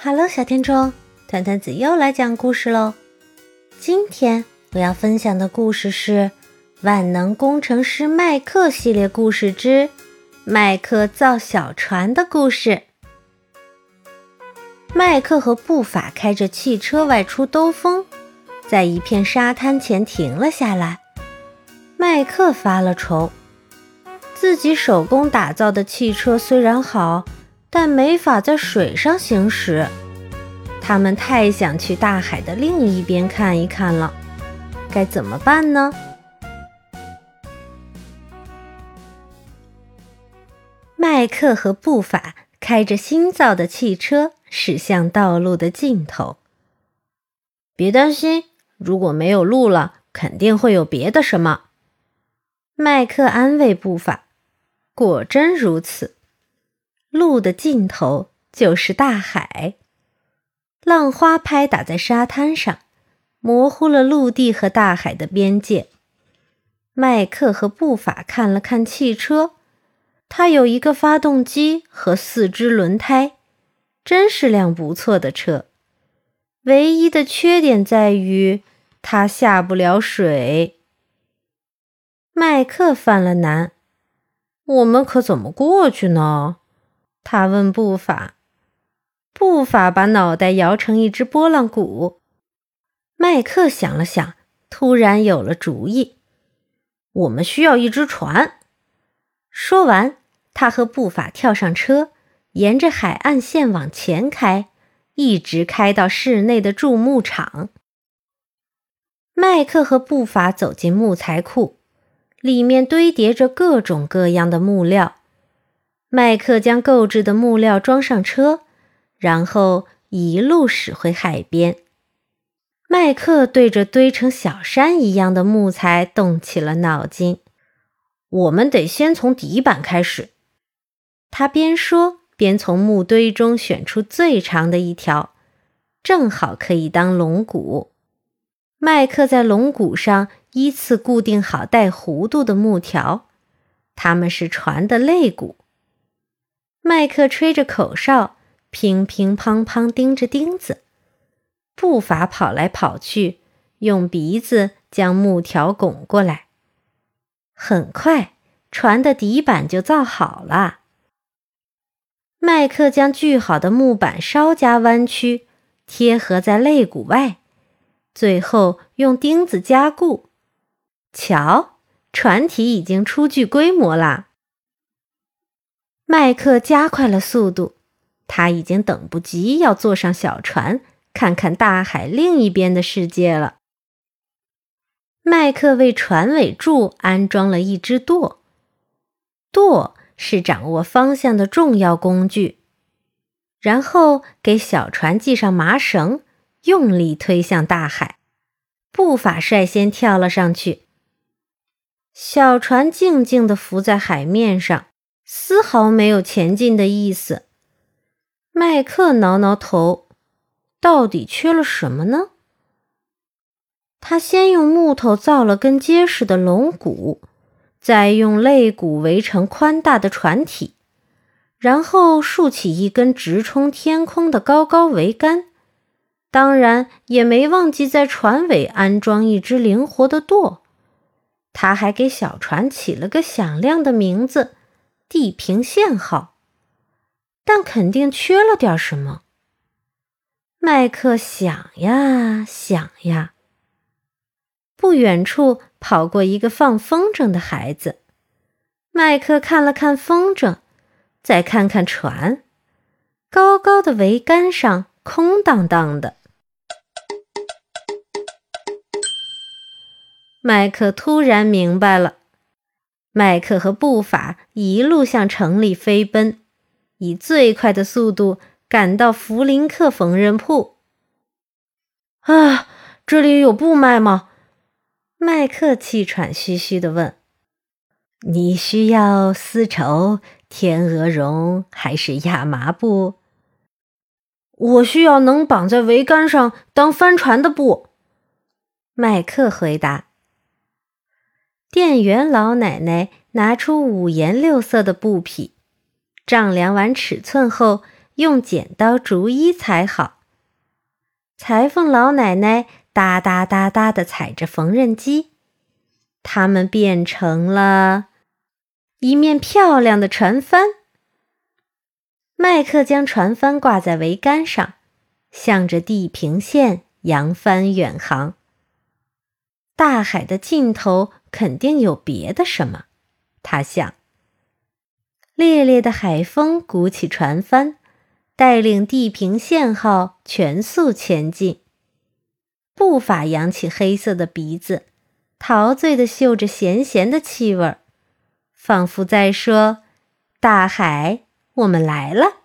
Hello，小听众，团团子又来讲故事喽。今天我要分享的故事是《万能工程师麦克》系列故事之《麦克造小船的故事》。麦克和布法开着汽车外出兜风，在一片沙滩前停了下来。麦克发了愁，自己手工打造的汽车虽然好。但没法在水上行驶，他们太想去大海的另一边看一看了，该怎么办呢？麦克和布法开着新造的汽车驶向道路的尽头。别担心，如果没有路了，肯定会有别的什么。麦克安慰布法。果真如此。路的尽头就是大海，浪花拍打在沙滩上，模糊了陆地和大海的边界。麦克和布法看了看汽车，它有一个发动机和四只轮胎，真是辆不错的车。唯一的缺点在于它下不了水。麦克犯了难，我们可怎么过去呢？他问步法，步法把脑袋摇成一只拨浪鼓。麦克想了想，突然有了主意：“我们需要一只船。”说完，他和步法跳上车，沿着海岸线往前开，一直开到室内的铸木厂。麦克和步法走进木材库，里面堆叠着各种各样的木料。麦克将购置的木料装上车，然后一路驶回海边。麦克对着堆成小山一样的木材动起了脑筋：“我们得先从底板开始。”他边说边从木堆中选出最长的一条，正好可以当龙骨。麦克在龙骨上依次固定好带弧度的木条，它们是船的肋骨。麦克吹着口哨，乒乒乓乓钉着钉子，步伐跑来跑去，用鼻子将木条拱过来。很快，船的底板就造好了。麦克将锯好的木板稍加弯曲，贴合在肋骨外，最后用钉子加固。瞧，船体已经初具规模啦！麦克加快了速度，他已经等不及要坐上小船，看看大海另一边的世界了。麦克为船尾柱安装了一只舵，舵是掌握方向的重要工具。然后给小船系上麻绳，用力推向大海。步法率先跳了上去，小船静静地浮在海面上。丝毫没有前进的意思。麦克挠挠头，到底缺了什么呢？他先用木头造了根结实的龙骨，再用肋骨围成宽大的船体，然后竖起一根直冲天空的高高桅杆。当然，也没忘记在船尾安装一只灵活的舵。他还给小船起了个响亮的名字。地平线号，但肯定缺了点什么。麦克想呀想呀，不远处跑过一个放风筝的孩子。麦克看了看风筝，再看看船，高高的桅杆上空荡荡的。麦克突然明白了。麦克和步法一路向城里飞奔，以最快的速度赶到弗林克缝纫铺。啊，这里有布卖吗？麦克气喘吁吁地问。“你需要丝绸、天鹅绒还是亚麻布？”“我需要能绑在桅杆上当帆船的布。”麦克回答。店员老奶奶拿出五颜六色的布匹，丈量完尺寸后，用剪刀逐一裁好。裁缝老奶奶哒哒哒哒地踩着缝纫机，它们变成了一面漂亮的船帆。麦克将船帆挂在桅杆上，向着地平线扬帆远航。大海的尽头肯定有别的什么，他想。烈烈的海风鼓起船帆，带领地平线号全速前进。步伐扬起黑色的鼻子，陶醉地嗅着咸咸的气味儿，仿佛在说：“大海，我们来了。”